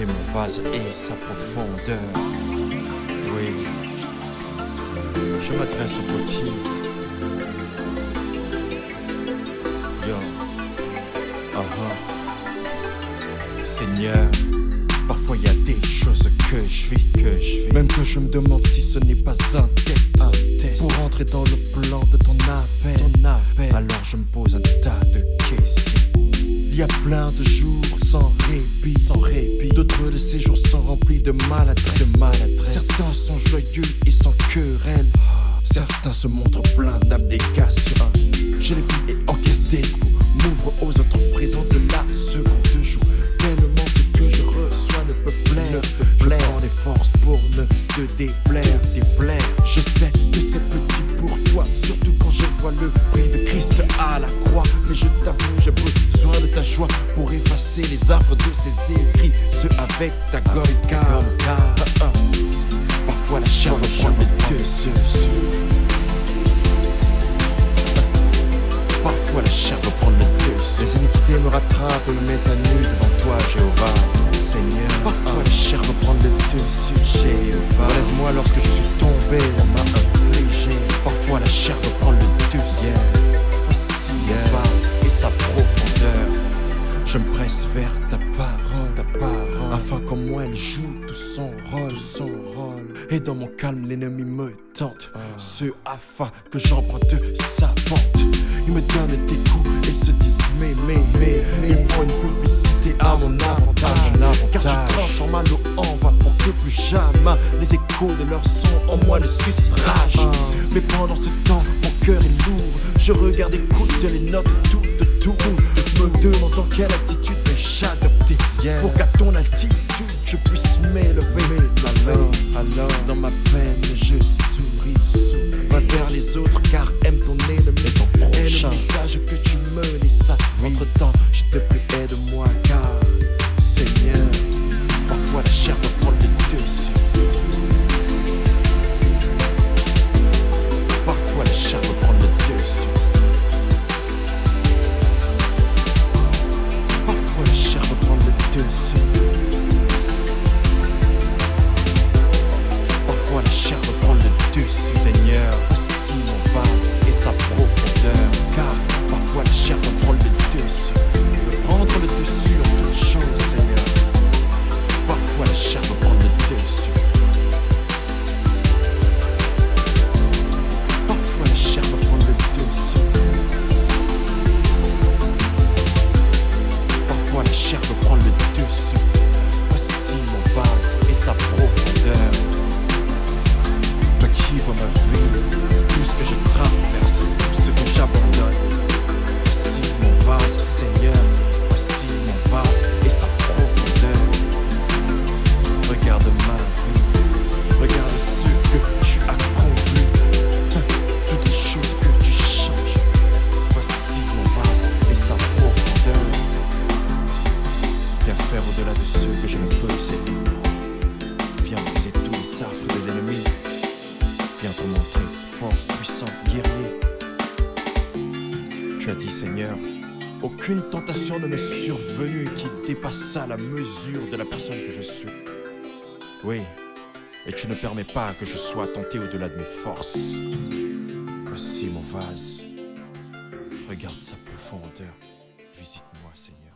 vase et sa profondeur. Oui, je m'adresse au potier. Yo, ah. Seigneur, parfois y a des choses que je vis, que je vis. Même que je me demande si ce n'est pas un test, un test. Pour entrer dans le plan de ton appel, ton appel. Alors je me pose un tas de questions. Il y a plein de jours sans répit, sans de ces jours sont remplis de maladresse, de maladresse. Certains sont joyeux et sans querelle. Certains se montrent pleins d'abnégation. Je les vis et encaisse des coups. M'ouvre aux autres présents de la seconde joue. Tellement ce que je reçois ne peut plaire. Je prends des forces pour ne te déplaire, déplaire. Je sais que c'est petit pour toi, surtout quand je vois le prix de Christ à la croix. Mais je t'avoue, j'ai besoin de ta joie pour effacer les affres de ces écrits. Ceux avec ta. Ah, ah. Parfois la chair reprend le dessus. Parfois la chair reprend le dessus. Les iniquités me rattrapent et me mettent à nu devant toi, Jéhovah. Seigneur, parfois la chair reprend vers ta parole, ta parole, afin qu'en moi elle joue tout son rôle, tout son rôle. Et dans mon calme, l'ennemi me tente, ce afin que j'emprunte sa pente. Il me donne des coups et se disent mais mais mais mais ils font une publicité à mon avantage, car tu transformes l'eau en vin pour que plus jamais les échos de leur son en moi ne suscitent rage. Mais pendant ce temps, mon cœur est lourd. Je regarde, écoute les notes toutes autour. Me demande dans quelle attitude pour qu'à ton altitude je puisse m'élever. Alors, alors, dans ma peine, je souris, souris. Va vers les autres car aime ton ennemi. Et ton prochain. le message que tu me laisses. Entre temps, je te Parfois la chair reprend le dessus. Seigneur, voici mon vase et sa profondeur. Car parfois la chair reprend le dessus. Veut prendre le dessus en toute chose, Seigneur. Parfois la chair reprend le dessus. Parfois la chair reprend le dessus. Parfois la chair le dessus. Voici mon vase et sa profondeur. Toi qui vois ma vie, tout ce que je traverse, au-delà de ce que je ne peux, Seigneur. Viens briser tous les affres de l'ennemi. Viens te montrer fort, puissant, guerrier. Tu as dit, Seigneur, aucune tentation ne m'est survenue qui dépassât la mesure de la personne que je suis. Oui, et tu ne permets pas que je sois tenté au-delà de mes forces. Voici mon vase. Regarde sa profondeur. Visite-moi, Seigneur.